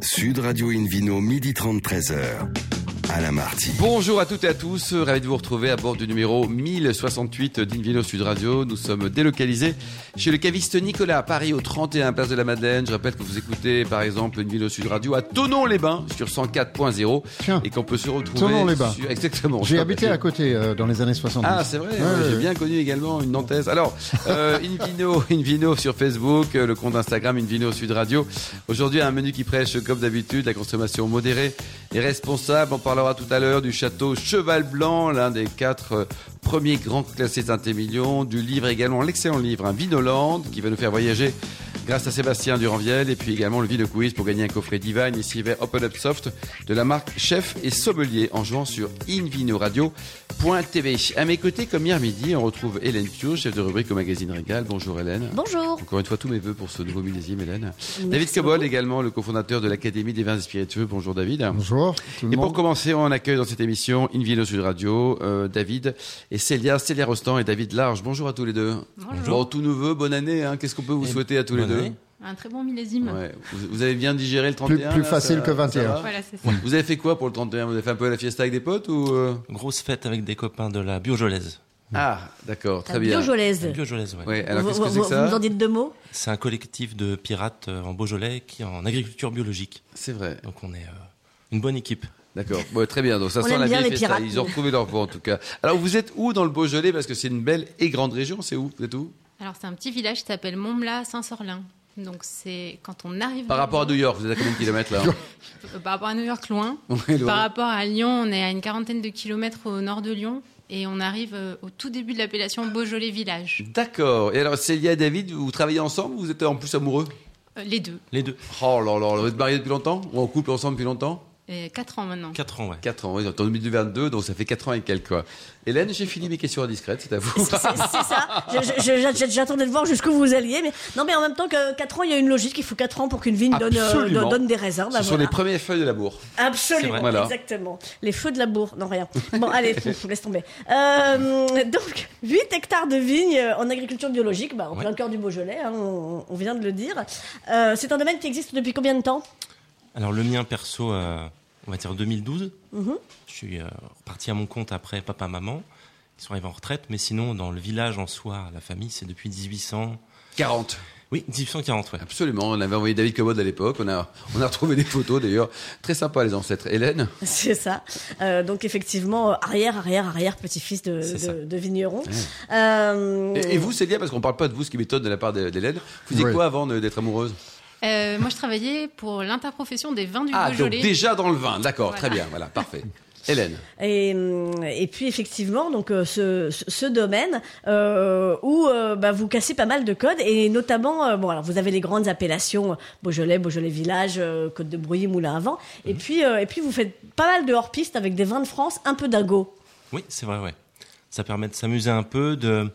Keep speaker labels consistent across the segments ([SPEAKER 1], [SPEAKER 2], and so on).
[SPEAKER 1] Sud Radio Invino, midi 30, 13h. Alain Marty.
[SPEAKER 2] Bonjour à toutes et à tous, ravi de vous retrouver à bord du numéro 1068 d'Invino Sud Radio. Nous sommes délocalisés chez le caviste Nicolas à Paris au 31 Place de la Madeleine. Je rappelle que vous écoutez par exemple Invino Sud Radio à Tonon-les-Bains sur 104.0
[SPEAKER 3] Tiens,
[SPEAKER 2] et qu'on peut se retrouver
[SPEAKER 3] Tonon-les-Bains.
[SPEAKER 2] sur- Exactement.
[SPEAKER 3] J'ai habité à côté euh, dans les années 70.
[SPEAKER 2] Ah, c'est vrai,
[SPEAKER 3] Ouais,
[SPEAKER 2] ouais,
[SPEAKER 3] ouais,
[SPEAKER 2] j'ai
[SPEAKER 3] ouais.
[SPEAKER 2] bien connu également une Nantaise. Alors, euh, Invino, Invino sur Facebook, euh, le compte Instagram Invino Sud Radio. Aujourd'hui, un menu qui prêche, comme d'habitude, la consommation modérée et responsable. On parlera tout à l'heure du château Cheval Blanc, l'un des quatre euh, premiers grands classés Saint-Émilion, du livre également, l'excellent livre, un Vinoland, qui va nous faire voyager grâce à Sébastien Duranviel, et puis également le Vino Quiz pour gagner un coffret Divine et Silver Open Up Soft de la marque Chef et Sommelier en jouant sur invinoradio.tv. À mes côtés, comme hier midi, on retrouve Hélène Pio, chef de rubrique au magazine Régal. Bonjour Hélène.
[SPEAKER 4] Bonjour.
[SPEAKER 2] Encore une fois, tous mes voeux pour ce nouveau millésime, Hélène.
[SPEAKER 4] Merci
[SPEAKER 2] David Cobol, également le cofondateur de l'Académie des vins et spiritueux. Bonjour David.
[SPEAKER 3] Bonjour,
[SPEAKER 2] Et pour commencer, on accueille dans cette émission Invino Sud Radio, euh, David et Célia, Célia Rostand et David Large. Bonjour à tous les deux.
[SPEAKER 4] Bonjour.
[SPEAKER 2] Bon, tout nouveau, bonne année. hein. Qu'est-ce qu'on peut vous
[SPEAKER 5] Et
[SPEAKER 2] souhaiter à tous les deux
[SPEAKER 5] année.
[SPEAKER 4] Un très bon millésime.
[SPEAKER 2] Ouais. Vous, vous avez bien digéré le 31
[SPEAKER 3] plus
[SPEAKER 2] là,
[SPEAKER 3] facile
[SPEAKER 2] ça-
[SPEAKER 3] que 21.
[SPEAKER 2] ça va
[SPEAKER 4] Voilà, c'est ça.
[SPEAKER 2] Vous avez fait quoi pour le 31 Vous avez fait un peu la fiesta avec des potes ou euh?
[SPEAKER 5] Grosse fête avec des copains de la Biojolaise.
[SPEAKER 2] Ah, d'accord, très
[SPEAKER 4] La
[SPEAKER 2] bien.
[SPEAKER 4] Biojolaise.
[SPEAKER 5] La Biojolaise, ouais.
[SPEAKER 2] Ouais, alors
[SPEAKER 4] vous,
[SPEAKER 2] qu'est-ce que
[SPEAKER 4] vous-
[SPEAKER 2] c'est que
[SPEAKER 4] vous
[SPEAKER 2] ça
[SPEAKER 4] nous en dites deux mots?
[SPEAKER 5] C'est un collectif de pirates euh, en Beaujolais qui est en agriculture biologique.
[SPEAKER 2] C'est vrai.
[SPEAKER 5] Donc on est euh, une bonne équipe.
[SPEAKER 2] D'accord. Bon, très bien. Donc ça
[SPEAKER 4] On
[SPEAKER 2] sent
[SPEAKER 4] aime
[SPEAKER 2] la
[SPEAKER 4] bien les pirates.
[SPEAKER 2] Ils ont retrouvé leur voix en tout cas. Alors vous êtes où dans le Beaujolais? Parce que c'est une belle et grande région. C'est où? Vous êtes où?
[SPEAKER 4] Alors, c'est un petit village qui s'appelle Montmlat-Saint-Sorlin. Donc, c'est quand on arrive.
[SPEAKER 2] Par rapport à New York, vous êtes à combien de kilomètres là
[SPEAKER 4] Par rapport à New York, loin.
[SPEAKER 2] Ouais, loin.
[SPEAKER 4] Par rapport à Lyon, on est à une quarantaine de kilomètres au nord de Lyon. Et on arrive euh, au tout début de l'appellation Beaujolais Village.
[SPEAKER 2] D'accord. Et alors Célia et David, vous travaillez ensemble ou Vous êtes en plus amoureux?
[SPEAKER 4] Euh, les deux.
[SPEAKER 5] Les deux.
[SPEAKER 2] Oh là là, vous êtes mariés depuis longtemps Ou en couple ensemble depuis longtemps?
[SPEAKER 4] Et quatre ans maintenant.
[SPEAKER 5] 4 ans, ouais.
[SPEAKER 2] 4 ans, oui, en 2022, donc ça fait 4 ans et quelques. Quoi. Hélène, j'ai fini mes questions indiscrètes, c'est à vous.
[SPEAKER 6] C'est c'est ça. J'attendais de voir jusqu'où vous alliez. Mais non, mais en même temps que 4 ans, il y a une logique. Il faut 4 ans pour qu'une vigne donne, euh, donne, des raisins. Bah,
[SPEAKER 2] Ce sont les premières feuilles de l'amour.
[SPEAKER 6] Absolument.
[SPEAKER 2] Voilà.
[SPEAKER 6] exactement. Les feux de la bourre, non rien. Bon, allez, laisse tomber. Euh, donc, 8 hectares de vignes en agriculture biologique, bah, en
[SPEAKER 5] Ouais.
[SPEAKER 6] plein cœur du Beaujolais, hein, on, on vient de le dire. Euh, c'est un domaine qui existe depuis combien de temps?
[SPEAKER 5] Alors le mien perso, euh, on va dire 2012.
[SPEAKER 6] Mhm.
[SPEAKER 5] Je suis euh, reparti à mon compte après papa-maman. Ils sont arrivés en retraite. Mais sinon, dans le village en soi, la famille, c'est depuis 1800...
[SPEAKER 2] 40.
[SPEAKER 5] Oui, 1840, ouais.
[SPEAKER 2] Absolument, on avait envoyé David Commode à l'époque, on a, on a retrouvé des photos d'ailleurs. Très sympa les ancêtres. Hélène
[SPEAKER 6] C'est ça. Euh, donc, effectivement, euh, arrière, arrière, arrière, petit-fils de, vigneron. Euh,
[SPEAKER 2] et, et vous, Célia, parce qu'on parle pas de vous, ce qui m'étonne de la part d'Hélène, vous faisiez
[SPEAKER 3] Oui.
[SPEAKER 2] quoi avant d'être amoureuse?
[SPEAKER 4] Euh, moi, je travaillais pour l'interprofession des vins du
[SPEAKER 2] Ah, donc
[SPEAKER 4] Beaujolais.
[SPEAKER 2] déjà dans le vin, d'accord, très bien, voilà, parfait. Hélène
[SPEAKER 6] Et, hum, et puis effectivement, donc euh, ce, ce- ce domaine euh, où euh, bah, vous cassez pas mal de codes et notamment, euh, bon alors vous avez les grandes appellations euh, Beaujolais, Beaujolais Village, euh, Côte de Brouilly, Moulin à Vent, et puis euh, et puis vous faites pas mal de hors piste avec des vins de France, un peu dingo.
[SPEAKER 5] Oui, c'est vrai, ouais. Ça permet de s'amuser un peu, de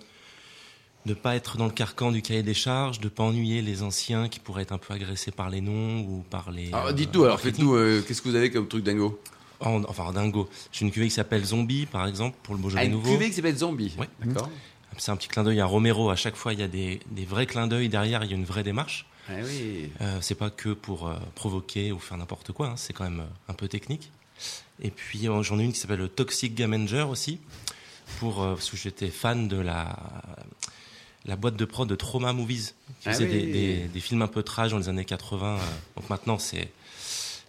[SPEAKER 5] ne pas être dans le carcan du cahier des charges, de pas ennuyer les anciens qui pourraient être un peu agressés par les noms ou par les.
[SPEAKER 2] Alors,
[SPEAKER 5] euh,
[SPEAKER 2] dites-nous, alors faites-nous, euh, qu'est-ce que vous avez comme truc dingo
[SPEAKER 5] En- enfin, dingo. J'ai une cuvée qui s'appelle Zombie, par exemple, pour le Beaujolais
[SPEAKER 2] Ah, une
[SPEAKER 5] nouveau.
[SPEAKER 2] cuvée qui s'appelle Zombie.
[SPEAKER 5] Ouais.
[SPEAKER 2] D'accord.
[SPEAKER 5] C'est un petit clin d'œil à Romero. À chaque fois, il y a des, des vrais clins d'œil derrière. Il y a une vraie démarche.
[SPEAKER 2] Ah oui.
[SPEAKER 5] Euh, c'est pas que pour euh, provoquer ou faire n'importe quoi. hein. C'est quand même un peu technique. Et puis j'en ai une qui s'appelle le Toxic Gamenger aussi, pour parce que j'étais fan de la la boîte de prod de Trauma Movies, qui
[SPEAKER 2] Ah
[SPEAKER 5] faisait des,
[SPEAKER 2] oui.
[SPEAKER 5] des, des films un peu trash dans les années 80. euh. donc maintenant c'est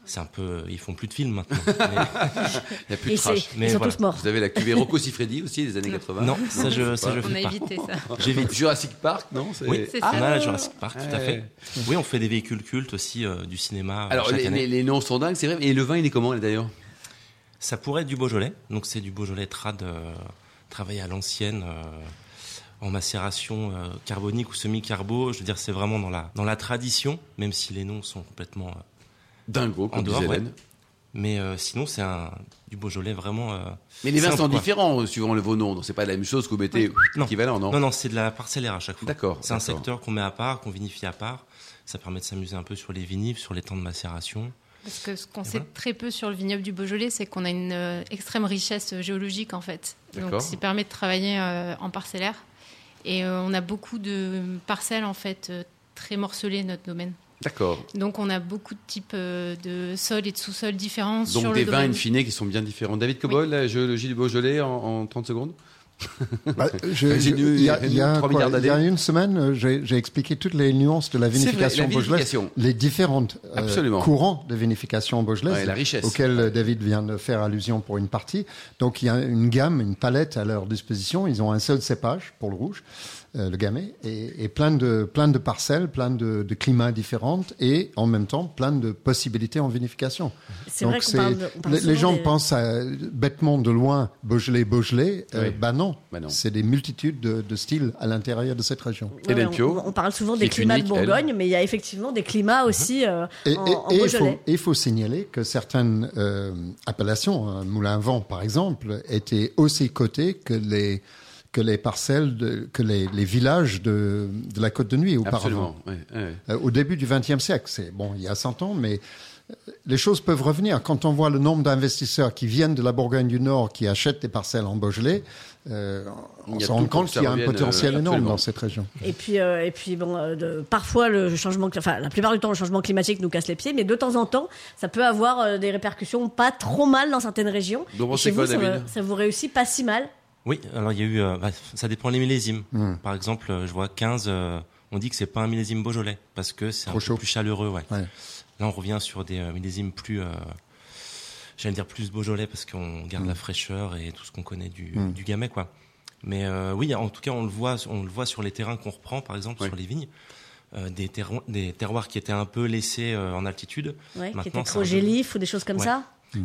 [SPEAKER 5] c'est un peu ils font plus de films maintenant. Mais-
[SPEAKER 2] Il n'y a plus
[SPEAKER 6] Et
[SPEAKER 2] de trash.
[SPEAKER 5] mais
[SPEAKER 6] ils sont
[SPEAKER 5] voilà.
[SPEAKER 6] tous morts.
[SPEAKER 2] Vous avez la cuvée Rocco Siffredi aussi des années 80
[SPEAKER 5] non, ça je ça je
[SPEAKER 4] On a
[SPEAKER 5] fais pas.
[SPEAKER 4] évité ça.
[SPEAKER 5] J'évite.
[SPEAKER 2] Jurassic Park, non
[SPEAKER 5] Oui,
[SPEAKER 4] C'est
[SPEAKER 5] on
[SPEAKER 4] ça.
[SPEAKER 5] a la Jurassic Park, tout à
[SPEAKER 2] Ouais.
[SPEAKER 5] fait. Oui, on fait des véhicules cultes aussi euh, du cinéma euh,
[SPEAKER 2] Alors
[SPEAKER 5] chaque
[SPEAKER 2] les,
[SPEAKER 5] année.
[SPEAKER 2] les- les noms sont dingues, c'est vrai. Et le vin, il est comment d'ailleurs?
[SPEAKER 5] Ça pourrait être du Beaujolais, donc c'est du Beaujolais trad euh, travaillé à l'ancienne euh, en macération euh, carbonique ou semi-carbo. Je veux dire, c'est vraiment dans la dans la tradition, même si les noms sont complètement. euh,
[SPEAKER 2] Dingo,
[SPEAKER 5] En dehors,
[SPEAKER 2] disait
[SPEAKER 5] ouais.
[SPEAKER 2] Hélène.
[SPEAKER 5] mais euh, sinon, c'est un du Beaujolais vraiment. euh,
[SPEAKER 2] Mais les vins
[SPEAKER 5] simple,
[SPEAKER 2] sont
[SPEAKER 5] quoi.
[SPEAKER 2] différents euh, suivant le, vos noms. Donc c'est pas la même chose que vous mettez
[SPEAKER 5] Non.
[SPEAKER 2] équivalent, non,
[SPEAKER 5] Non, non, c'est de la parcellaire à chaque fois.
[SPEAKER 2] D'accord,
[SPEAKER 5] C'est un secteur qu'on met à part, qu'on vinifie à part. Ça permet de s'amuser un peu sur les vinifs, sur les temps de macération.
[SPEAKER 4] Parce que ce qu'on sait
[SPEAKER 5] voilà.
[SPEAKER 4] très peu sur le vignoble du Beaujolais, c'est qu'on a une euh, extrême richesse géologique en fait.
[SPEAKER 2] D'accord.
[SPEAKER 4] Donc, ça permet de travailler euh, en parcellaire. Et euh, on a beaucoup de parcelles en fait euh, très morcelées notre domaine.
[SPEAKER 2] D'accord.
[SPEAKER 4] Donc on a beaucoup de types euh, de sols et de sous-sols différents
[SPEAKER 2] Donc
[SPEAKER 4] sur
[SPEAKER 2] des
[SPEAKER 4] le
[SPEAKER 2] vins in fine qui sont bien différents. David Cobol, la géologie du Beaujolais en, en 30 secondes?
[SPEAKER 3] Bah, je- je- il y a, il y a
[SPEAKER 2] 3
[SPEAKER 3] quoi,
[SPEAKER 2] milliards
[SPEAKER 3] il y a
[SPEAKER 2] d'années.
[SPEAKER 3] une semaine, euh, j'ai expliqué toutes les nuances de la
[SPEAKER 2] vrai,
[SPEAKER 3] vinification
[SPEAKER 2] la vinification.
[SPEAKER 3] les différentes euh, courants de vinification beaujolaise,
[SPEAKER 2] Ouais, la richesse.
[SPEAKER 3] auxquels euh, David vient de faire allusion pour une partie. Donc il y a une gamme, une palette à leur disposition. Ils ont un seul cépage pour le rouge, le gamay, et, et plein de plein de parcelles, plein de, de climats différents, et en même temps plein de possibilités en vinification.
[SPEAKER 6] C'est
[SPEAKER 3] Donc
[SPEAKER 6] vrai parle, de- parle
[SPEAKER 3] les, gens
[SPEAKER 6] des-
[SPEAKER 3] pensent à, bêtement de loin Beaujolais, Beaujolais. Euh,
[SPEAKER 2] Oui.
[SPEAKER 3] bah non,
[SPEAKER 2] Bah non.
[SPEAKER 3] c'est des multitudes de, de styles à l'intérieur de cette région.
[SPEAKER 6] On, on parle souvent des climats
[SPEAKER 2] unique,
[SPEAKER 6] de Bourgogne, mais il y a effectivement des climats aussi euh,
[SPEAKER 3] Et,
[SPEAKER 6] en,
[SPEAKER 3] et-
[SPEAKER 6] en
[SPEAKER 3] et il faut,
[SPEAKER 6] Beaujolais.
[SPEAKER 3] il faut signaler que certaines euh, appellations, un moulin à vent par exemple, étaient aussi cotées que les que les parcelles, de, que les, les villages de, de la Côte de Nuit auparavant.
[SPEAKER 2] Ouais.
[SPEAKER 3] Euh, au début du XXe siècle. C'est bon, il y a 100 ans, mais euh, les choses peuvent revenir. Quand on voit le nombre d'investisseurs qui viennent de la Bourgogne du Nord, qui achètent des parcelles en Beaujolais, euh, on se rend compte qu'il y a un potentiel
[SPEAKER 2] euh,
[SPEAKER 3] énorme dans cette région.
[SPEAKER 6] Et puis, euh, et puis bon, euh, de- parfois le changement, enfin la plupart du temps le changement climatique nous casse les pieds, mais de temps en temps, ça peut avoir euh, des répercussions pas trop mal dans certaines régions.
[SPEAKER 2] Donc, on
[SPEAKER 6] Et chez
[SPEAKER 2] quoi,
[SPEAKER 6] vous, ça vous réussit pas si mal?
[SPEAKER 5] Oui, alors il y a eu, euh, bah, ça dépend les millésimes.
[SPEAKER 3] Hmm.
[SPEAKER 5] Par exemple, euh, je vois 15, euh, on dit que c'est pas un millésime Beaujolais parce que c'est un peu
[SPEAKER 3] chaud.
[SPEAKER 5] plus chaleureux. Ouais.
[SPEAKER 3] Ouais.
[SPEAKER 5] Là, on revient sur des euh, millésimes plus, euh, j'allais dire plus Beaujolais parce qu'on garde la fraîcheur et tout ce qu'on connaît du,
[SPEAKER 3] Mm.
[SPEAKER 5] du gamay, quoi. Mais euh, oui, en tout cas, on le voit, on le voit sur les terrains qu'on reprend, par exemple,
[SPEAKER 2] Ouais.
[SPEAKER 5] sur les vignes. Euh, des, terroirs, des terroirs qui étaient un peu laissés euh, en altitude.
[SPEAKER 6] Ouais, qui
[SPEAKER 5] c'est
[SPEAKER 6] trop
[SPEAKER 5] un peu-
[SPEAKER 6] gélif ou des choses comme
[SPEAKER 5] Ouais.
[SPEAKER 6] ça.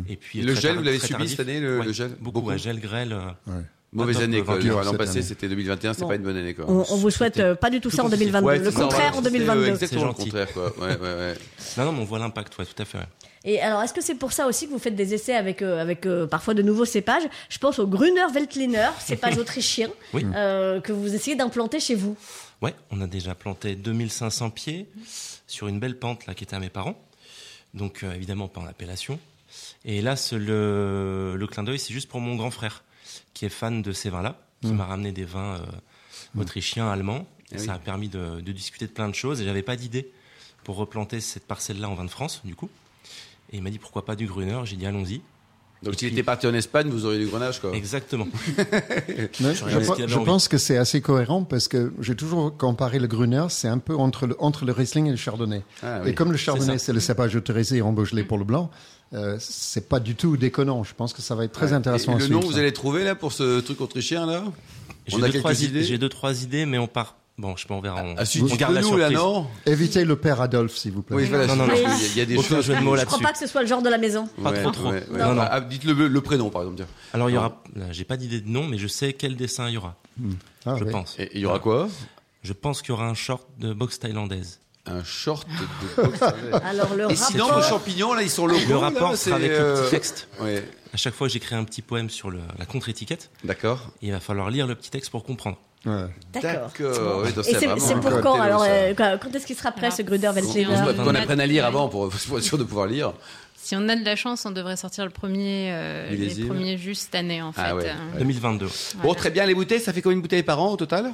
[SPEAKER 5] Et puis
[SPEAKER 2] Le gel, vous l'avez subi
[SPEAKER 5] tardif.
[SPEAKER 2] cette année, le-
[SPEAKER 5] Ouais,
[SPEAKER 2] le gel?
[SPEAKER 5] Beaucoup,
[SPEAKER 2] Beaucoup
[SPEAKER 5] ouais, gel, grêle. euh,
[SPEAKER 3] Ouais.
[SPEAKER 2] Mauvaise année,
[SPEAKER 5] euh,
[SPEAKER 2] quoi. L'an passé, c'était 2021, c'est
[SPEAKER 6] Bon.
[SPEAKER 2] pas une bonne année, quoi.
[SPEAKER 6] On, on vous souhaite
[SPEAKER 5] C'était
[SPEAKER 6] euh, pas du tout ça en
[SPEAKER 5] tout positif.
[SPEAKER 6] 2022.
[SPEAKER 2] Ouais,
[SPEAKER 6] le
[SPEAKER 2] ça,
[SPEAKER 6] contraire
[SPEAKER 2] ouais,
[SPEAKER 6] en
[SPEAKER 2] c'est, euh,
[SPEAKER 6] 2022.
[SPEAKER 2] Exactement le
[SPEAKER 5] gentil.
[SPEAKER 2] contraire, quoi. Ouais, ouais, ouais.
[SPEAKER 5] Non, non, mais on voit l'impact, ouais, tout à fait. ouais.
[SPEAKER 6] Et alors, est-ce que c'est pour ça aussi que vous faites des essais avec, euh, avec euh, parfois de nouveaux cépages? Je pense au Gruner Veltliner, cépage autrichien,
[SPEAKER 5] Oui.
[SPEAKER 6] euh, que vous essayez d'implanter chez vous.
[SPEAKER 5] Ouais, on a déjà planté 2500 pieds sur une belle pente là qui était à mes parents. Donc euh, évidemment pas en appellation. Et là, le, le clin d'œil, c'est juste pour mon grand frère qui est fan de ces vins-là, qui m'a ramené des vins euh, autrichiens, allemands. Et
[SPEAKER 2] Ah oui.
[SPEAKER 5] ça a permis de, de discuter de plein de choses. Et j'avais pas d'idée pour replanter cette parcelle-là en vin de France, du coup. Et il m'a dit pourquoi pas du Gruner? J'ai dit allons-y.
[SPEAKER 2] Donc,
[SPEAKER 5] Et
[SPEAKER 2] s'il
[SPEAKER 5] puis-
[SPEAKER 2] était parti en Espagne, vous auriez du grenage, quoi.
[SPEAKER 5] Exactement. Je
[SPEAKER 3] pense que c'est assez cohérent parce que j'ai toujours comparé le Gruner, c'est un peu entre le, entre le Riesling et le Chardonnay.
[SPEAKER 2] Ah, oui.
[SPEAKER 3] Et comme le Chardonnay, c'est le cépage autorisé en Beaujolais pour le blanc, euh, c'est pas du tout déconnant. Je pense que ça va être très
[SPEAKER 2] Ouais.
[SPEAKER 3] intéressant
[SPEAKER 2] Et
[SPEAKER 3] à
[SPEAKER 2] le
[SPEAKER 3] suivre.
[SPEAKER 2] nom, vous
[SPEAKER 3] ça.
[SPEAKER 2] allez trouver, là, pour ce truc autrichien, là?
[SPEAKER 5] J'ai
[SPEAKER 2] On a
[SPEAKER 5] deux, trois
[SPEAKER 2] idées
[SPEAKER 5] J'ai deux, trois idées, mais on part. Bon, je sais pas, on verra. On,
[SPEAKER 2] Ah, si,
[SPEAKER 5] on
[SPEAKER 2] tu
[SPEAKER 5] garde la
[SPEAKER 2] nous, là,
[SPEAKER 5] surprise.
[SPEAKER 2] non
[SPEAKER 3] Évitez le père Adolphe, s'il vous plaît.
[SPEAKER 2] Oui, voilà,
[SPEAKER 5] Non, non,
[SPEAKER 2] je-
[SPEAKER 5] non.
[SPEAKER 2] il y a- des
[SPEAKER 5] Aucun
[SPEAKER 2] choses.
[SPEAKER 5] jeu de mots
[SPEAKER 6] Je crois
[SPEAKER 5] là-dessus.
[SPEAKER 6] pas que ce soit le genre de la maison.
[SPEAKER 5] Pas
[SPEAKER 2] Ouais,
[SPEAKER 5] trop, trop.
[SPEAKER 2] ouais, ouais.
[SPEAKER 5] Non, non.
[SPEAKER 2] Ah, Dites le, le prénom, par exemple. tiens.
[SPEAKER 5] Alors il y aura, là, j'ai pas d'idée de nom, mais je sais quel dessin il y aura.
[SPEAKER 3] Ah,
[SPEAKER 5] je pense.
[SPEAKER 2] Et il y aura quoi?
[SPEAKER 5] Je pense qu'il y aura un short de boxe thaïlandaise.
[SPEAKER 2] Un short de boxe.
[SPEAKER 6] Alors, le
[SPEAKER 2] Et sinon,
[SPEAKER 6] rapport-
[SPEAKER 2] vos champignons, là, ils sont locaux.
[SPEAKER 5] Le rapport
[SPEAKER 2] c'est,
[SPEAKER 5] sera avec le
[SPEAKER 2] euh,
[SPEAKER 5] petit texte.
[SPEAKER 2] Ouais,
[SPEAKER 5] À chaque fois, j'écris un petit poème sur le- la contre-étiquette.
[SPEAKER 2] d'accord.
[SPEAKER 5] Il va falloir lire le petit texte pour comprendre.
[SPEAKER 3] Ouais.
[SPEAKER 6] D'accord.
[SPEAKER 2] D'accord. Oui, c'est
[SPEAKER 6] pour quand Alors, euh, quand quand est-ce qu'il sera prêt
[SPEAKER 4] Alors,
[SPEAKER 6] ce Gruner
[SPEAKER 2] On-
[SPEAKER 6] Veltliner
[SPEAKER 2] qu'on apprenne à lire
[SPEAKER 4] ouais.
[SPEAKER 2] avant pour, pour être sûr de pouvoir lire.
[SPEAKER 4] Si on a de la chance, on devrait sortir le premier, euh, les premiers juste cette année en fait.
[SPEAKER 2] Ah ouais.
[SPEAKER 4] Euh,
[SPEAKER 5] 2022.
[SPEAKER 2] Bon,
[SPEAKER 4] voilà.
[SPEAKER 2] très bien. Les bouteilles, ça fait combien de bouteilles par an au total?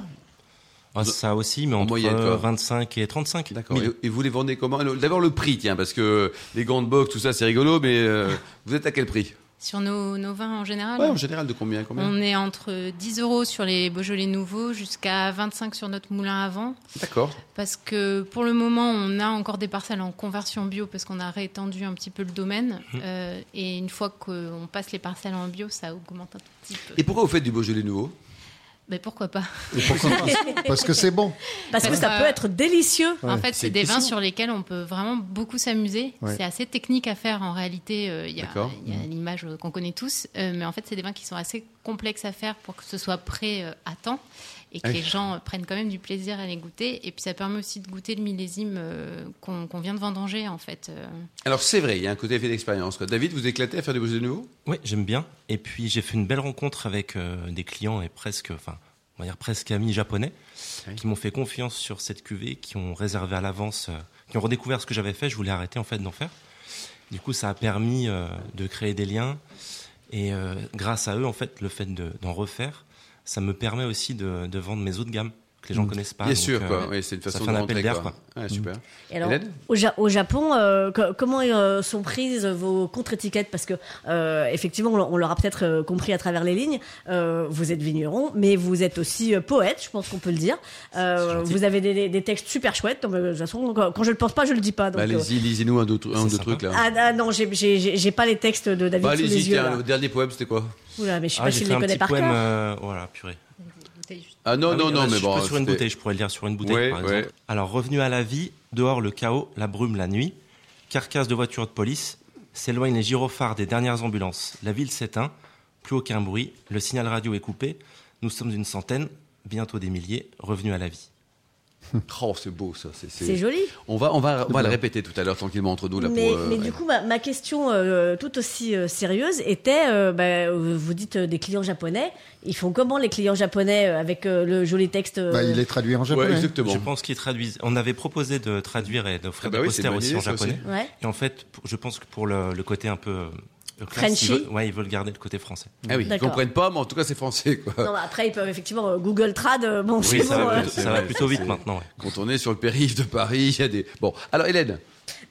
[SPEAKER 5] Ah, ça aussi, mais entre
[SPEAKER 2] moyenne, quoi.
[SPEAKER 5] 25 et 35.
[SPEAKER 2] D'accord. Et, et vous les vendez comment? D'abord le prix, tiens, parce que les gants de boxe, tout ça, c'est rigolo, mais euh, vous êtes à quel prix?
[SPEAKER 4] Sur nos, nos vins en général,
[SPEAKER 2] Ouais, en général, de combien, combien
[SPEAKER 4] on est entre 10 euros sur les Beaujolais nouveaux jusqu'à 25 sur notre moulin avant.
[SPEAKER 2] D'accord.
[SPEAKER 4] Parce que pour le moment, on a encore des parcelles en conversion bio parce qu'on a réétendu un petit peu le domaine.
[SPEAKER 2] Mmh.
[SPEAKER 4] Euh, et une fois qu'on passe les parcelles en bio, ça augmente un tout petit peu.
[SPEAKER 2] Et pourquoi vous faites du Beaujolais nouveau?
[SPEAKER 4] Mais pourquoi pas
[SPEAKER 3] Et pourquoi pas Parce que c'est bon.
[SPEAKER 6] Parce que ça peut être délicieux.
[SPEAKER 4] En
[SPEAKER 3] Ouais.
[SPEAKER 4] fait,
[SPEAKER 2] C'est
[SPEAKER 4] des vins sur lesquels on peut vraiment beaucoup s'amuser.
[SPEAKER 3] Ouais.
[SPEAKER 4] C'est assez technique à faire en réalité. euh, Il y a, a l'image euh, qu'on connaît tous, euh, mais en fait, c'est des vins qui sont assez complexes à faire pour que ce soit prêt euh, à temps et que
[SPEAKER 2] Ah oui.
[SPEAKER 4] les gens prennent quand même du plaisir à les goûter. Et puis, ça permet aussi de goûter le millésime euh, qu'on vient de vendanger en fait. euh.
[SPEAKER 2] Alors c'est vrai, il y a un côté effet d'expérience. David, vous éclatez à faire du Beaujolais nouveau?
[SPEAKER 5] Oui, j'aime bien. Et puis j'ai fait une belle rencontre avec euh, des clients et presque, enfin, on va dire presque amis japonais,
[SPEAKER 2] Oui.
[SPEAKER 5] qui m'ont fait confiance sur cette cuvée, qui ont réservé à l'avance, euh, qui ont redécouvert ce que j'avais fait. Je voulais arrêter en fait d'en faire. Du coup, ça a permis euh, de créer des liens. Et euh, grâce à eux, en fait, le fait de- d'en refaire, ça me permet aussi de, de vendre mes autres gammes que les gens connaissent pas.
[SPEAKER 2] Bien sûr,
[SPEAKER 5] euh,
[SPEAKER 2] quoi. Oui, c'est une
[SPEAKER 5] ça
[SPEAKER 2] façon
[SPEAKER 5] fait
[SPEAKER 2] de
[SPEAKER 5] un
[SPEAKER 2] rentrer,
[SPEAKER 5] appel d'air,
[SPEAKER 2] quoi.
[SPEAKER 5] quoi.
[SPEAKER 2] Ouais, super.
[SPEAKER 6] Et alors, au, Ja- au Japon, euh, co- comment euh, sont prises vos contre-étiquettes? Parce que, euh, effectivement, on, on l'aura peut-être euh, compris à travers les lignes, euh, vous êtes vigneron, mais vous êtes aussi euh, poète, je pense qu'on peut le dire. Euh, vous avez des, des- des textes super chouettes. donc, euh, De toute façon, quand, quand je le pense pas, je le dis pas.
[SPEAKER 2] Bah,
[SPEAKER 6] euh,
[SPEAKER 2] allez-y, lisez-nous un, deux
[SPEAKER 5] sympa.
[SPEAKER 2] trucs là.
[SPEAKER 6] ah, ah, non, j'ai- pas les textes de David
[SPEAKER 2] Bah,
[SPEAKER 6] sous les
[SPEAKER 2] allez-y,
[SPEAKER 6] yeux.
[SPEAKER 2] tiens,
[SPEAKER 6] là.
[SPEAKER 2] le dernier poème, c'était quoi?
[SPEAKER 6] Oula, mais je sais
[SPEAKER 5] Ah,
[SPEAKER 6] pas s'il
[SPEAKER 5] fait
[SPEAKER 6] les
[SPEAKER 5] petit
[SPEAKER 6] par
[SPEAKER 5] poème.
[SPEAKER 6] cœur.
[SPEAKER 5] euh, voilà, purée.
[SPEAKER 2] Ah non,
[SPEAKER 5] Ah
[SPEAKER 2] non,
[SPEAKER 5] oui,
[SPEAKER 2] non,
[SPEAKER 5] euh,
[SPEAKER 2] mais
[SPEAKER 5] je
[SPEAKER 2] bon.
[SPEAKER 5] sur une bouteille, je pourrais le lire sur une bouteille,
[SPEAKER 2] Ouais,
[SPEAKER 5] par
[SPEAKER 2] ouais.
[SPEAKER 5] exemple. Alors, revenu à la vie, dehors le chaos, la brume la nuit, carcasse de voiture de police, s'éloignent les gyrophares des dernières ambulances. La ville s'éteint, plus aucun bruit, le signal radio est coupé. Nous sommes une centaine, bientôt des milliers, revenus à la vie.
[SPEAKER 2] Oh, c'est beau ça. c'est-
[SPEAKER 6] joli.
[SPEAKER 2] On va, on va, on va le répéter tout à l'heure tranquillement entre nous là
[SPEAKER 6] mais,
[SPEAKER 2] pour. euh,
[SPEAKER 6] mais du coup, ma, ma question euh, tout aussi euh, sérieuse était, euh, bah, vous dites euh, des clients japonais, ils font comment les clients japonais euh, avec euh, le joli texte euh,
[SPEAKER 3] Bah, il est traduit en
[SPEAKER 2] Ouais,
[SPEAKER 3] japonais.
[SPEAKER 2] exactement.
[SPEAKER 5] Je pense qu'ils traduisent. On avait proposé de traduire et d'offrir
[SPEAKER 2] Ah bah
[SPEAKER 5] des
[SPEAKER 2] oui,
[SPEAKER 5] posters aussi en
[SPEAKER 2] aussi.
[SPEAKER 5] japonais.
[SPEAKER 6] Ouais.
[SPEAKER 5] Et en fait, je pense que pour le, le côté un peu euh,
[SPEAKER 6] Frenchy.
[SPEAKER 5] ils veulent, ouais, ils veulent garder le côté français.
[SPEAKER 2] Ah oui, ils comprennent pas, mais en tout cas c'est français quoi.
[SPEAKER 6] Non, après, ils peuvent effectivement euh, Google Trad. euh, bon,
[SPEAKER 5] Oui, ça,
[SPEAKER 6] bon,
[SPEAKER 5] va,
[SPEAKER 6] euh.
[SPEAKER 5] plutôt- ça va plutôt vite maintenant. ouais.
[SPEAKER 2] Quand on est sur le périph' de Paris, il y a des. Bon, alors Hélène.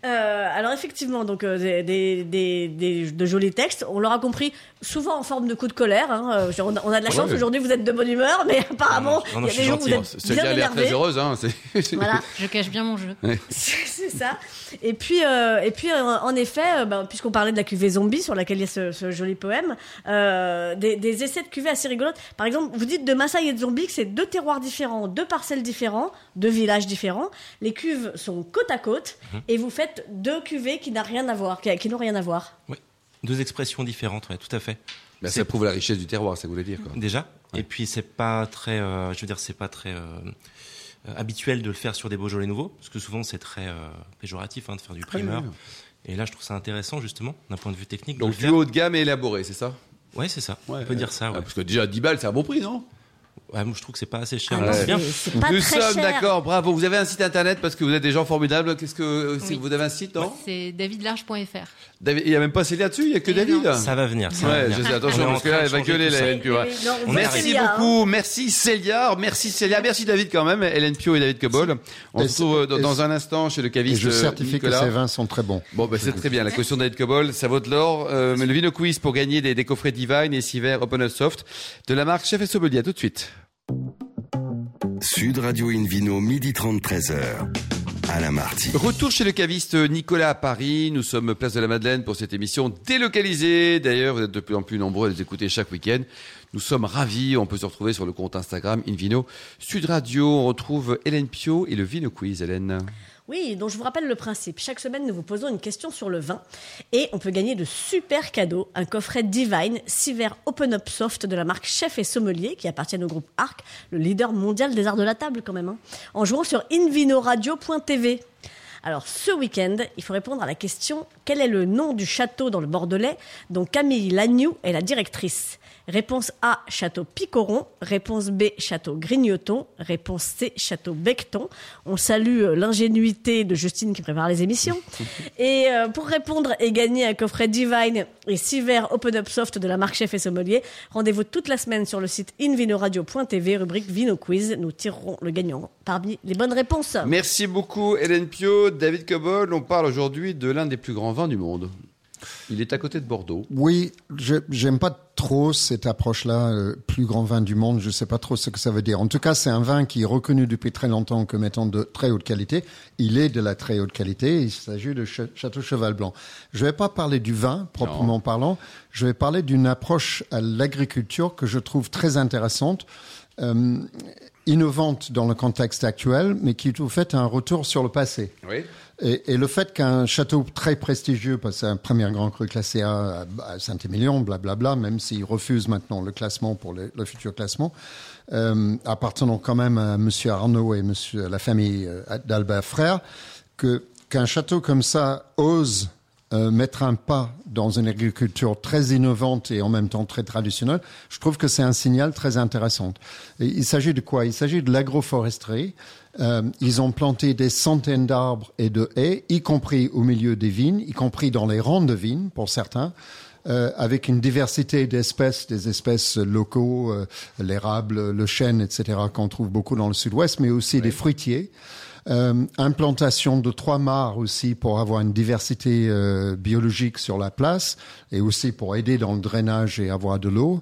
[SPEAKER 6] Euh, alors effectivement, donc euh, des, des, des- des- de jolis textes. On l'aura compris, souvent en forme de coup de colère. hein. Euh, on, a, on a de la chance
[SPEAKER 2] Ouais.
[SPEAKER 6] aujourd'hui, vous êtes de bonne humeur, mais apparemment,
[SPEAKER 5] Non, non,
[SPEAKER 6] il y
[SPEAKER 5] je
[SPEAKER 6] a des
[SPEAKER 5] suis
[SPEAKER 6] jours où vous
[SPEAKER 5] gentil.
[SPEAKER 6] êtes
[SPEAKER 2] C'est
[SPEAKER 6] bien
[SPEAKER 2] a l'air très heureuse, hein.
[SPEAKER 6] Voilà.
[SPEAKER 4] Je cache bien mon jeu.
[SPEAKER 6] c'est ça. Et puis, euh, et puis, euh, en effet, euh, ben, puisqu'on parlait de la cuvée zombie sur laquelle il y a ce, ce joli poème, euh, des, des essais de cuvée assez rigolotes. Par exemple, vous dites de Massaï et de Zombie que c'est deux terroirs différents, deux parcelles différents, deux villages différents. Les cuves sont côte à côte et vous faites deux cuvées qui n'ont rien à voir, qui, qui n'ont rien à voir.
[SPEAKER 5] Ouais. Deux expressions différentes, ouais, tout à fait. C'est-
[SPEAKER 2] ça prouve la richesse du terroir, ça voulait dire quoi.
[SPEAKER 5] Déjà. Et puis c'est pas très, euh, je veux dire, c'est pas très euh, euh, habituel de le faire sur des Beaujolais nouveaux, parce que souvent c'est très euh, péjoratif hein, de faire du primeur.
[SPEAKER 2] ouais.
[SPEAKER 5] Et là, je trouve ça intéressant justement d'un point de vue technique.
[SPEAKER 2] Donc
[SPEAKER 5] de
[SPEAKER 2] du haut de gamme et élaboré, c'est ça?
[SPEAKER 5] Ouais, c'est ça.
[SPEAKER 2] Ouais,
[SPEAKER 5] On peut
[SPEAKER 2] ouais.
[SPEAKER 5] dire ça. Ouais.
[SPEAKER 2] Ah, Parce que déjà 10 balles, c'est un bon prix, non?
[SPEAKER 5] Ouais, moi, je trouve que c'est pas assez cher.
[SPEAKER 6] Ah
[SPEAKER 5] c'est bien.
[SPEAKER 6] c'est- pas
[SPEAKER 2] Nous
[SPEAKER 6] très
[SPEAKER 2] sommes
[SPEAKER 6] cher.
[SPEAKER 2] d'accord, bravo. Vous avez un site internet parce que vous êtes des gens formidables. Qu'est-ce que
[SPEAKER 4] Oui.
[SPEAKER 2] vous avez un site, non
[SPEAKER 4] C'est davidlarge.fr.
[SPEAKER 2] David- Il n'y a même pas Célia dessus, il n'y a que
[SPEAKER 4] Et
[SPEAKER 2] David.
[SPEAKER 4] non.
[SPEAKER 5] Ça va venir. Ça va
[SPEAKER 2] Ouais,
[SPEAKER 5] venir.
[SPEAKER 2] je sais, attention,
[SPEAKER 5] en
[SPEAKER 2] parce que là, elle va gueuler, la
[SPEAKER 5] ça.
[SPEAKER 2] Hélène Pio.
[SPEAKER 6] Oui,
[SPEAKER 2] ouais. Merci
[SPEAKER 6] Célia, hein.
[SPEAKER 2] beaucoup, merci Célia, merci Célia, merci David quand même, Hélène Pio et David Cobol. On
[SPEAKER 3] Et
[SPEAKER 2] se retrouve dans,
[SPEAKER 3] et-
[SPEAKER 2] dans un instant chez le
[SPEAKER 3] Et
[SPEAKER 2] caviste
[SPEAKER 3] je certifie
[SPEAKER 2] Nicolas.
[SPEAKER 3] que ces vins sont très bons.
[SPEAKER 2] Bon, ben, c'est très bien. La caution de David Cobol, ça vaut de l'or. Euh, mais le Vino Quiz pour gagner des, des coffrets Divine et Siver Open Up Soft de la marque Chef et. À tout de suite.
[SPEAKER 1] Sud Radio Invino, midi 30, 13h. Alain Marty.
[SPEAKER 2] Retour chez le caviste Nicolas à Paris. Nous sommes place de la Madeleine pour cette émission délocalisée. D'ailleurs, vous êtes de plus en plus nombreux à les écouter chaque week-end. Nous sommes ravis. On peut se retrouver sur le compte Instagram Invino Sud Radio. On retrouve Hélène Pio et le Vino Quiz, Hélène.
[SPEAKER 6] Oui, donc je vous rappelle le principe. Chaque semaine, nous vous posons une question sur le vin et on peut gagner de super cadeaux. Un coffret Divine, 6 verres Open Up Soft de la marque Chef et Sommelier qui appartiennent au groupe Arc, le leader mondial des arts de la table quand même, hein, en jouant sur invinoradio.tv. Alors ce week-end, il faut répondre à la question quel est le nom du château dans le Bordelais dont Camille Lagnou est la directrice? Réponse A, Château Picoron. Réponse B, Château Grignoton. Réponse C, Château Becton. On salue euh, l'ingénuité de Justine qui prépare les émissions. Et euh, pour répondre et gagner un coffret Divine et 6 verres Open Up Soft de la marque Chef et Sommelier, rendez-vous toute la semaine sur le site invinoradio.tv, rubrique Vino Quiz. Nous tirerons le gagnant parmi les bonnes réponses.
[SPEAKER 2] Merci beaucoup, Hélène Pio, David Cobol. On parle aujourd'hui de l'un des plus grands vins du monde. Il est à côté de Bordeaux.
[SPEAKER 3] Oui, j'aime pas trop cette approche-là, euh, plus grand vin du monde. Je sais pas trop ce que ça veut dire. En tout cas, c'est un vin qui est reconnu depuis très longtemps comme étant de très haute qualité. Il est de la très haute qualité. Il s'agit de Ch- Château Cheval Blanc. Je vais pas parler du vin proprement parlant. Je vais parler d'une approche à l'agriculture que je trouve très intéressante. euh, innovante dans le contexte actuel, mais qui tout fait un retour sur le passé.
[SPEAKER 2] Oui.
[SPEAKER 3] Et, et le fait qu'un château très prestigieux, parce que c'est un premier grand cru classé A à, Saint-Émilion, blablabla, même s'il refuse maintenant le classement pour le, le futur classement, euh, appartenant quand même à Monsieur Arnaud et Monsieur la famille euh, d'Albert Frère, que qu'un château comme ça ose euh, mettre un pas dans une agriculture très innovante et en même temps très traditionnelle, je trouve que c'est un signal très intéressant. Et il s'agit de quoi? Il s'agit de l'agroforesterie. Euh, ils ont planté des centaines d'arbres et de haies, y compris au milieu des vignes, y compris dans les rangs de vignes pour certains. euh, avec une diversité d'espèces, des espèces locaux, euh, l'érable, le chêne, etc., qu'on trouve beaucoup dans le sud-ouest, mais aussi des fruitiers. Euh, implantation de trois mares aussi pour avoir une diversité euh, biologique sur la place et aussi pour aider dans le drainage et avoir de l'eau.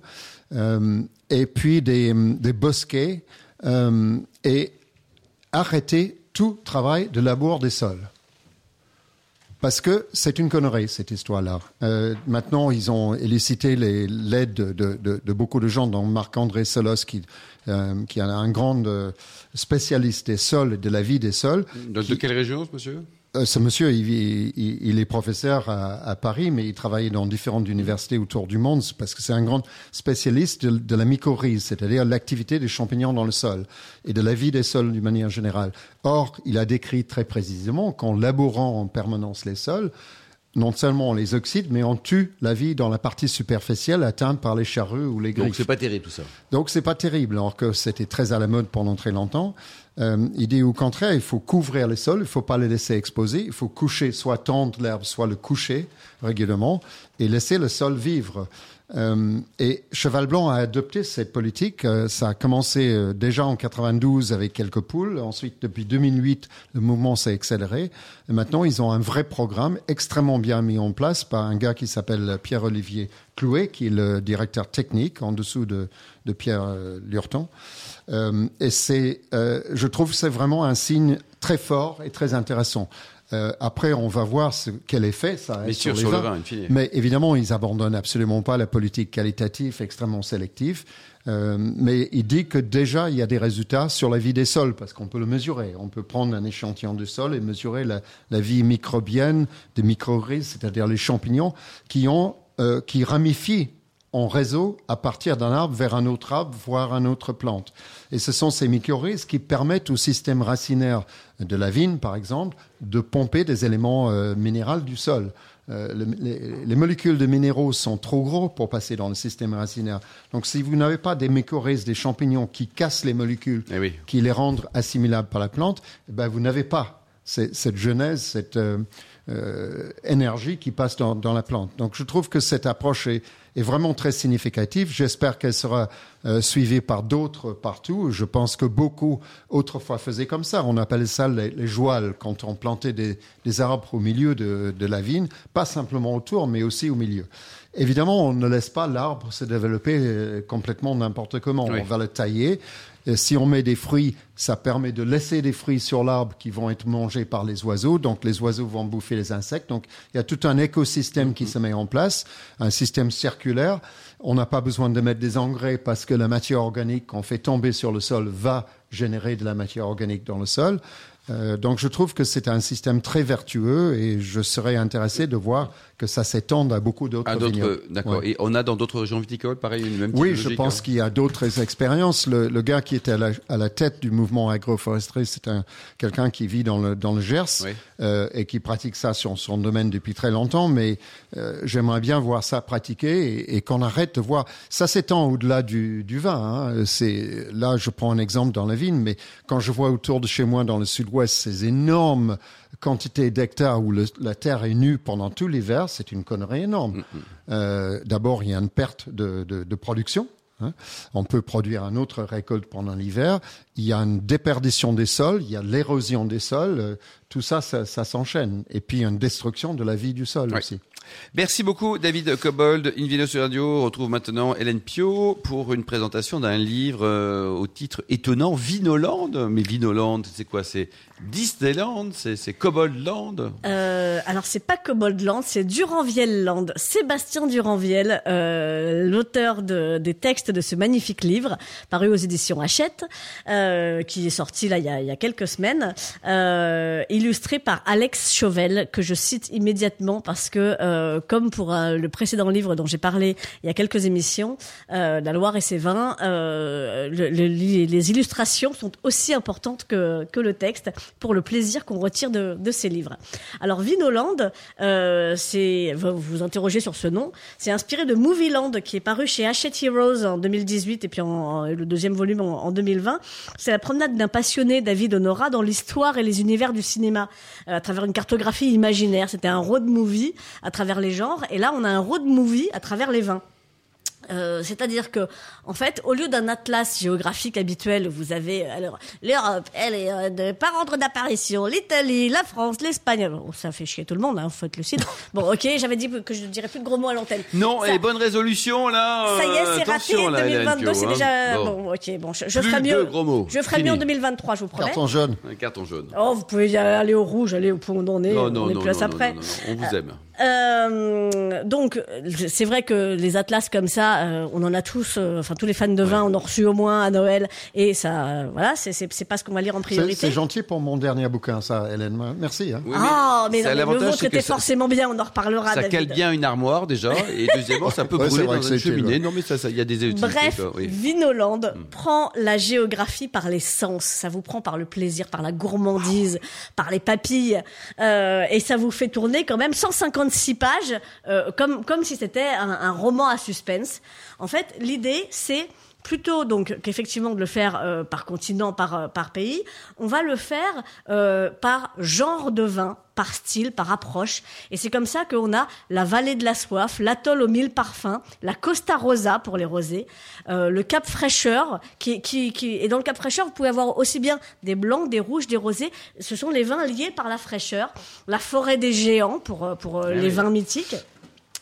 [SPEAKER 3] Euh, et puis des, des bosquets euh, et arrêter tout travail de labour des sols. Parce que c'est une connerie, cette histoire-là. Euh, maintenant, ils ont élicité l'aide de, de, de, de beaucoup de gens, dont Marc-André Solos, qui, euh, qui est un grand euh, spécialiste des sols et de la vie des sols.
[SPEAKER 2] De, de quelle région, monsieur?
[SPEAKER 3] Ce monsieur, il, vit- il, il est professeur à, à Paris, mais il travaille dans différentes universités autour du monde parce que c'est un grand spécialiste de, de la mycorhize, c'est-à-dire l'activité des champignons dans le sol et de la vie des sols d'une manière générale. Or, il a décrit très précisément qu'en labourant en permanence les sols, non seulement on les oxyde, mais on tue la vie dans la partie superficielle atteinte par les charrues ou les griffes.
[SPEAKER 2] Donc c'est pas terrible tout ça.
[SPEAKER 3] Donc c'est pas terrible, alors que c'était très à la mode pendant très longtemps. Euh, il dit au contraire, il faut couvrir les sols, il faut pas les laisser exposer, il faut coucher, soit tendre l'herbe, soit le coucher régulièrement, et laisser le sol vivre. Euh, et Cheval Blanc a adopté cette politique. Euh, ça a commencé euh, déjà en 92 avec quelques poules. Ensuite, depuis 2008, le mouvement s'est accéléré. Maintenant, ils ont un vrai programme extrêmement bien mis en place par un gars qui s'appelle Pierre-Olivier Clouet, qui est le directeur technique en dessous de, de Pierre Lurton. Et c'est, je trouve, c'est vraiment un signe très fort et très intéressant. Euh, après, on va voir ce, quel effet ça a
[SPEAKER 2] sûr,
[SPEAKER 3] les
[SPEAKER 2] sur le vin.
[SPEAKER 3] Mais évidemment, ils abandonnent absolument pas la politique qualitative extrêmement sélective. Euh, mais il dit que déjà, il y a des résultats sur la vie des sols, parce qu'on peut le mesurer. On peut prendre un échantillon de sol et mesurer la, la vie microbienne des mycorhizes, c'est-à-dire les champignons, qui, ont, euh, qui ramifient en réseau à partir d'un arbre vers un autre arbre, voire une autre plante. Et ce sont ces mycorhizes qui permettent au système racinaire de la vigne, par exemple, de pomper des éléments euh, minéraux du sol. Euh, le- les, les molécules de minéraux sont trop gros pour passer dans le système racinaire. Donc, si vous n'avez pas des mycorhizes, des champignons qui cassent les molécules,
[SPEAKER 2] Eh oui.
[SPEAKER 3] qui les rendent assimilables par la plante, eh ben, vous n'avez pas cette, cette genèse, cette euh, euh, énergie qui passe dans, dans la plante. Donc je trouve que cette approche est, est vraiment très significative. J'espère qu'elle sera euh, suivie par d'autres partout. Je pense que beaucoup autrefois faisaient comme ça. On appelait ça les, les jouales quand on plantait des, des arbres au milieu de, de la vigne, pas simplement autour, mais aussi au milieu. Évidemment, on ne laisse pas l'arbre se développer euh, complètement n'importe comment.
[SPEAKER 2] Oui.
[SPEAKER 3] On va le tailler. Et si on met des fruits, ça permet de laisser des fruits sur l'arbre qui vont être mangés par les oiseaux. Donc les oiseaux vont bouffer les insectes. Donc il y a tout un écosystème qui se met en place, un système circulaire. On n'a pas besoin de mettre des engrais parce que la matière organique qu'on fait tomber sur le sol va générer de la matière organique dans le sol. Euh, donc je trouve que c'est un système très vertueux et je serais intéressé de voir que ça s'étende à beaucoup d'autres vignobles.
[SPEAKER 2] d'accord.
[SPEAKER 3] Ouais.
[SPEAKER 2] Et on a dans d'autres régions viticoles, pareil, une même
[SPEAKER 3] Oui, je pense
[SPEAKER 2] hein
[SPEAKER 3] qu'il y a d'autres expériences. Le, le gars qui était à la, à la tête du mouvement agroforesterie, c'est un quelqu'un qui vit dans le dans le Gers
[SPEAKER 2] Oui.
[SPEAKER 3] euh, et qui pratique ça sur son domaine depuis très longtemps. Mais euh, j'aimerais bien voir ça pratiquer et, et qu'on arrête de voir. Ça s'étend au-delà du, du vin. Hein. C'est là, je prends un exemple dans la vigne, mais quand je vois autour de chez moi dans le Sud-Ouest ces énormes quantités d'hectares où le- la terre est nue pendant tout l'hiver, c'est une connerie énorme. Euh, D'abord, il y a une perte de, de, de production. hein. On peut produire un autre récolte pendant l'hiver. Il y a une déperdition des sols, il y a l'érosion des sols. euh, tout ça, ça, ça s'enchaîne. Et puis, une destruction de la vie du sol
[SPEAKER 2] Ouais.
[SPEAKER 3] aussi.
[SPEAKER 2] Merci beaucoup, David Cobold. Invino sur Radio. On retrouve maintenant Hélène Pio pour une présentation d'un livre euh, au titre étonnant, Vinoland. Mais Vinoland, c'est quoi? C'est Disneyland? C'est Coboldland?
[SPEAKER 6] Euh, alors c'est pas Coboldland, c'est Duranviel-Land. Sébastien Duranviel, euh, l'auteur de- des textes de ce magnifique livre, paru aux éditions Hachette, euh, qui est sorti là il y a, il y a quelques semaines, euh, illustré par Alex Chauvel, que je cite immédiatement parce que, euh, comme pour euh, le précédent livre dont j'ai parlé il y a quelques émissions, euh, La Loire et ses vins, euh, le- le- les, illustrations sont aussi importantes que, que le texte pour le plaisir qu'on retire de, de ces livres. Alors Vinoland, euh, vous vous interrogez sur ce nom, c'est inspiré de Movieland qui est paru chez Hachette Heroes en 2018 et puis en, en- le deuxième volume en, en 2020. C'est la promenade d'un passionné David Honora dans l'histoire et les univers du cinéma à travers une cartographie imaginaire. C'était un road movie à travers les genres, et là on a un road movie à travers les vins. Euh, c'est-à-dire que, en fait, au lieu d'un atlas géographique habituel, vous avez alors l'Europe, elle est euh, de par ordre d'apparition, l'Italie, la France, l'Espagne. Alors, ça fait chier tout le monde, hein, faut être lucide. Bon, ok, j'avais dit que je ne dirais plus de gros mots à l'antenne.
[SPEAKER 2] Non,
[SPEAKER 6] Ça-
[SPEAKER 2] et bonne résolution là.
[SPEAKER 6] ça y est,
[SPEAKER 2] euh,
[SPEAKER 6] c'est raté.
[SPEAKER 2] attention, là, Hélène
[SPEAKER 6] 2022, c'est
[SPEAKER 2] hein.
[SPEAKER 6] déjà
[SPEAKER 2] Bon.
[SPEAKER 6] bon. Ok, bon, je, ferai
[SPEAKER 2] de
[SPEAKER 6] mieux.
[SPEAKER 2] gros mots.
[SPEAKER 6] Je ferai
[SPEAKER 2] Fini.
[SPEAKER 6] mieux en 2023, je vous promets.
[SPEAKER 3] Carton jaune.
[SPEAKER 2] Un carton jaune.
[SPEAKER 6] Oh, vous pouvez y aller au rouge, aller au point où on est.
[SPEAKER 2] Non,
[SPEAKER 6] on est
[SPEAKER 2] non,
[SPEAKER 6] plus
[SPEAKER 2] non, non, non, on vous aime.
[SPEAKER 6] Euh, donc, c'est vrai que les atlas comme ça, euh, on en a tous, euh, enfin tous les fans de vin en ont reçu au moins à Noël, et ça, euh, voilà, c'est- pas ce qu'on va lire en priorité.
[SPEAKER 3] c'est gentil pour mon dernier bouquin, ça, Hélène. Merci. Hein.
[SPEAKER 2] Oui,
[SPEAKER 6] Ah, mais, non, le vôtre était
[SPEAKER 2] ça-
[SPEAKER 6] forcément bien, on en reparlera.
[SPEAKER 2] Ça cale bien une armoire déjà, et deuxièmement, ça peut
[SPEAKER 3] Ouais,
[SPEAKER 2] brûler dans une cheminée. Non, mais ça, ça, il y a des utilités.
[SPEAKER 6] Bref,
[SPEAKER 2] quoi, oui.
[SPEAKER 6] Vinoland prend la géographie par les sens. Ça vous prend par le plaisir, par la gourmandise, par les papilles. Euh, et ça vous fait tourner quand même 156 pages, euh, comme, comme si c'était un, un roman à suspense. En fait, l'idée, c'est plutôt donc qu'effectivement de le faire euh, par continent, par, euh, par pays, on va le faire euh, par genre de vin, par style, par approche. Et c'est comme ça qu'on a la vallée de la soif, l'atoll aux mille parfums, la Costa Rosa pour les rosés, euh, le Cap Fraîcheur, qui, qui, qui, et dans le Cap Fraîcheur, vous pouvez avoir aussi bien des blancs, des rouges, des rosés. Ce sont les vins liés par la fraîcheur. La forêt des géants pour, euh, pour euh, les vins mythiques.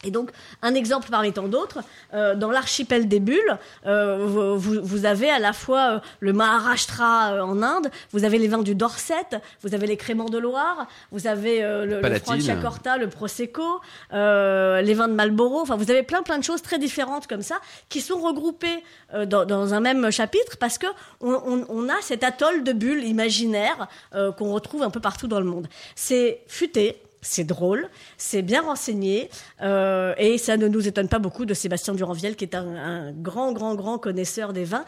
[SPEAKER 6] Et donc, un exemple parmi tant d'autres, euh, dans l'archipel des bulles, euh, vous, avez à la fois euh, le Maharashtra en Inde, vous avez les vins du Dorset, vous avez les créments de Loire, vous avez le, le. Franciacorta, le Prosecco, les vins de Marlborough. Enfin, vous avez plein plein de choses très différentes comme ça qui sont regroupées dans, dans un même chapitre parce que on, on- on a cet atoll de bulles imaginaires euh, qu'on retrouve un peu partout dans le monde. C'est futé. C'est drôle, c'est bien renseigné, euh, et ça ne nous étonne pas beaucoup de Sébastien Duranviel, qui est un, grand, grand, grand connaisseur des vins.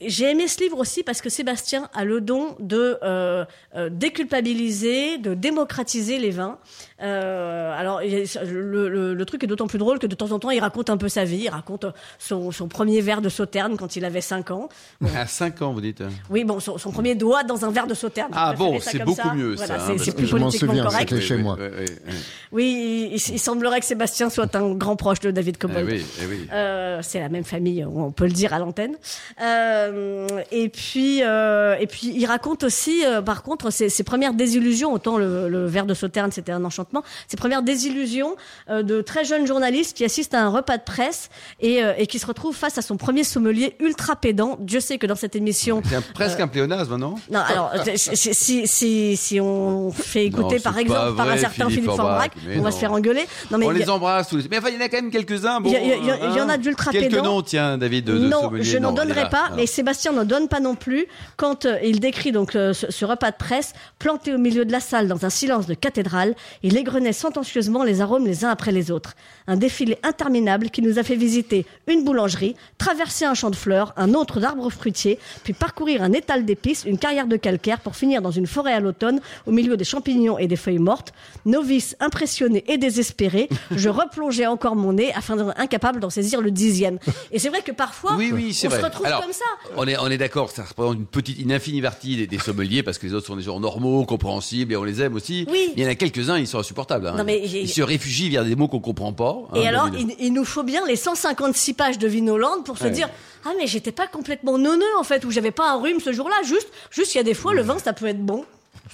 [SPEAKER 6] J'ai aimé ce livre aussi parce que Sébastien a le don de euh, euh, déculpabiliser, de démocratiser les vins. Euh, alors, le, le- le truc est d'autant plus drôle que de temps en temps, il raconte un peu sa vie. Il raconte son, son premier verre de sauterne quand il avait 5 ans.
[SPEAKER 2] À 5 ans, vous dites.
[SPEAKER 6] Oui, bon, son, son premier doigt dans un verre de sauterne.
[SPEAKER 2] Ah bon, c'est beaucoup
[SPEAKER 6] ça.
[SPEAKER 2] mieux,
[SPEAKER 6] Voilà,
[SPEAKER 2] ça, hein,
[SPEAKER 6] c'est-
[SPEAKER 2] que
[SPEAKER 6] plus
[SPEAKER 3] je m'en
[SPEAKER 6] politiquement
[SPEAKER 3] souviens,
[SPEAKER 6] correct.
[SPEAKER 3] c'était chez
[SPEAKER 2] oui,
[SPEAKER 3] moi.
[SPEAKER 2] oui, oui, oui.
[SPEAKER 6] Oui, il, il semblerait que Sébastien soit un grand proche de David
[SPEAKER 2] Eh
[SPEAKER 6] Cobbold.
[SPEAKER 2] oui, eh oui.
[SPEAKER 6] Euh, c'est la même famille, on peut le dire à l'antenne. Euh, et puis, euh, et puis, il raconte aussi, euh, par contre, ses, ses premières désillusions. Autant le, le verre de Sauterne, c'était un enchantement. Ses premières désillusions euh, de très jeunes journalistes qui assistent à un repas de presse et, euh, et qui se retrouvent face à son premier sommelier ultra pédant. Dieu sait que dans cette émission,
[SPEAKER 2] C'est presque un pléonasme, non?
[SPEAKER 6] Non, alors si, si, si, si on fait écouter
[SPEAKER 2] Non,
[SPEAKER 6] par exemple par un certain
[SPEAKER 2] Philippe
[SPEAKER 6] Philippe on va
[SPEAKER 2] non.
[SPEAKER 6] se faire engueuler. Non, mais
[SPEAKER 2] On
[SPEAKER 6] a-
[SPEAKER 2] les embrasse tous. Mais enfin, il y en a quand même quelques-uns. Bon,
[SPEAKER 6] Il y en a
[SPEAKER 2] hein.
[SPEAKER 6] d'ultra
[SPEAKER 2] Quelques
[SPEAKER 6] pédants.
[SPEAKER 2] noms, tiens, David, de, de
[SPEAKER 6] non, je n'en donnerai pas,
[SPEAKER 2] là,
[SPEAKER 6] mais Sébastien n'en donne pas non plus quand euh, il décrit donc euh, ce, ce repas de presse planté au milieu de la salle dans un silence de cathédrale. Il égrenait sentencieusement les arômes les uns après les autres. Un défilé interminable qui nous a fait visiter une boulangerie, traverser un champ de fleurs, un autre d'arbres fruitiers, puis parcourir un étal d'épices, une carrière de calcaire pour finir dans une forêt à l'automne au milieu des champignons et des feuilles mortes. Novice, impressionné et désespéré, je replongeais encore mon nez afin d'être incapable d'en saisir le dixième. Et c'est vrai que parfois,
[SPEAKER 2] Oui, oui,
[SPEAKER 6] on
[SPEAKER 2] vrai.
[SPEAKER 6] se retrouve
[SPEAKER 2] Alors,
[SPEAKER 6] comme ça.
[SPEAKER 2] On est, on est d'accord, ça représente une petite, une infinie partie des, des sommeliers parce que les autres sont des gens normaux, compréhensibles et on les aime aussi.
[SPEAKER 6] Oui.
[SPEAKER 2] Il y en a quelques-uns, ils sont hein.
[SPEAKER 6] Non, mais j'ai-
[SPEAKER 2] Ils se réfugient vers des mots qu'on comprend pas. hein,
[SPEAKER 6] Et alors, il, il nous faut bien les 156 pages de Vinoland pour se
[SPEAKER 2] Ouais.
[SPEAKER 6] dire ah mais j'étais pas complètement neuneux en fait ou j'avais pas un rhume ce jour-là. Juste, juste il y a des fois le vin ça peut être bon.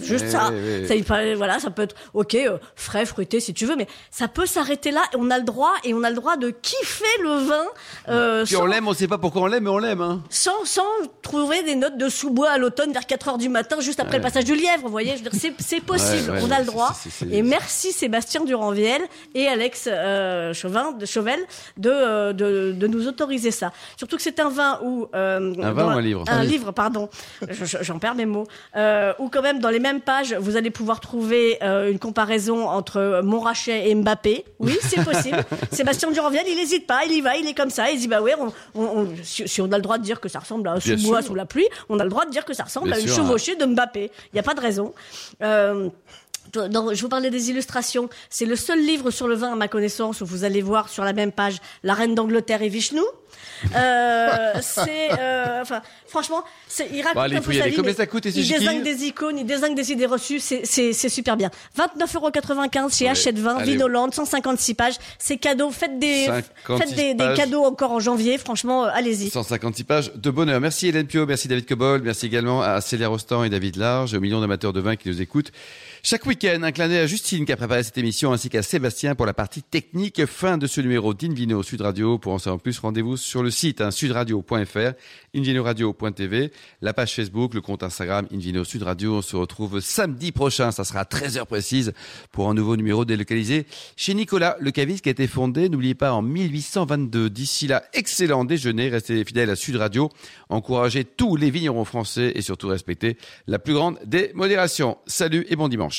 [SPEAKER 6] Juste ça. Ça, voilà, ça peut être ok, euh, frais, fruité si tu veux, mais ça peut s'arrêter là. Et on a le droit et on a le droit de kiffer le vin euh,
[SPEAKER 2] Puis
[SPEAKER 6] sans,
[SPEAKER 2] on l'aime, on sait pas pourquoi on l'aime, mais on l'aime. Hein.
[SPEAKER 6] sans, sans trouver des notes de sous-bois à l'automne vers 4 heures du matin, juste après le passage du lièvre. Vous voyez, c'est, possible,
[SPEAKER 2] Ouais, ouais,
[SPEAKER 6] on a le droit. Et merci Sébastien Duranviel et Alex euh, Chauvin, de Chauvel de, euh, de, de nous autoriser ça. Surtout que c'est un vin où
[SPEAKER 2] Un vin ou un livre?
[SPEAKER 6] Un livre, pardon. Je- je- J'en perds mes mots. Où quand même dans les mêmes pages, vous allez pouvoir trouver euh, une comparaison entre Montrachet et Mbappé. Oui, c'est possible. Sébastien Duranviel, il n'hésite pas, il y va, il est comme ça, il dit bah ouais, on, on- on- si, si on a le droit de dire que ça ressemble à un sous-bois sous la pluie, on a le droit de dire que ça ressemble
[SPEAKER 2] Bien
[SPEAKER 6] à une
[SPEAKER 2] sûr,
[SPEAKER 6] chevauchée de Mbappé. Il n'y a pas de raison. Euh, je vous parlais des illustrations. C'est le seul livre sur le vin, à ma connaissance, où vous allez voir sur la même page la reine d'Angleterre et Vishnu. Euh, c'est, euh, enfin, franchement, il raconte
[SPEAKER 2] allez,
[SPEAKER 6] un peu sa vie,
[SPEAKER 2] Combien ça coûte et
[SPEAKER 6] Il désigne des icônes, il désigne des idées reçues, c'est super bien. 29,95€ chez Hachette Vin, Vinoland, 156 pages. C'est cadeau. Faites des, faites des, des, cadeaux encore en janvier. Franchement, euh, allez-y.
[SPEAKER 2] 156 pages de bonheur. Merci Hélène Pio, merci David Cobol, merci également à Célia Rostand et David Large, aux millions d'amateurs de vin qui nous écoutent. Chaque week-end, un clin d'œil à Justine qui a préparé cette émission ainsi qu'à Sébastien pour la partie technique. Fin de ce numéro d'Invino Sud Radio. Pour en savoir plus, rendez-vous sur le site hein, sudradio.fr, invinoradio.tv, la page Facebook, le compte Instagram Invino Sud Radio. On se retrouve samedi prochain, ça sera à 13h précise pour un nouveau numéro délocalisé chez Nicolas, le caviste qui a été fondé, n'oubliez pas, en 1822. D'ici là, excellent déjeuner, restez fidèles à Sud Radio, encouragez tous les vignerons français et surtout respectez la plus grande des modérations. Salut et bon dimanche.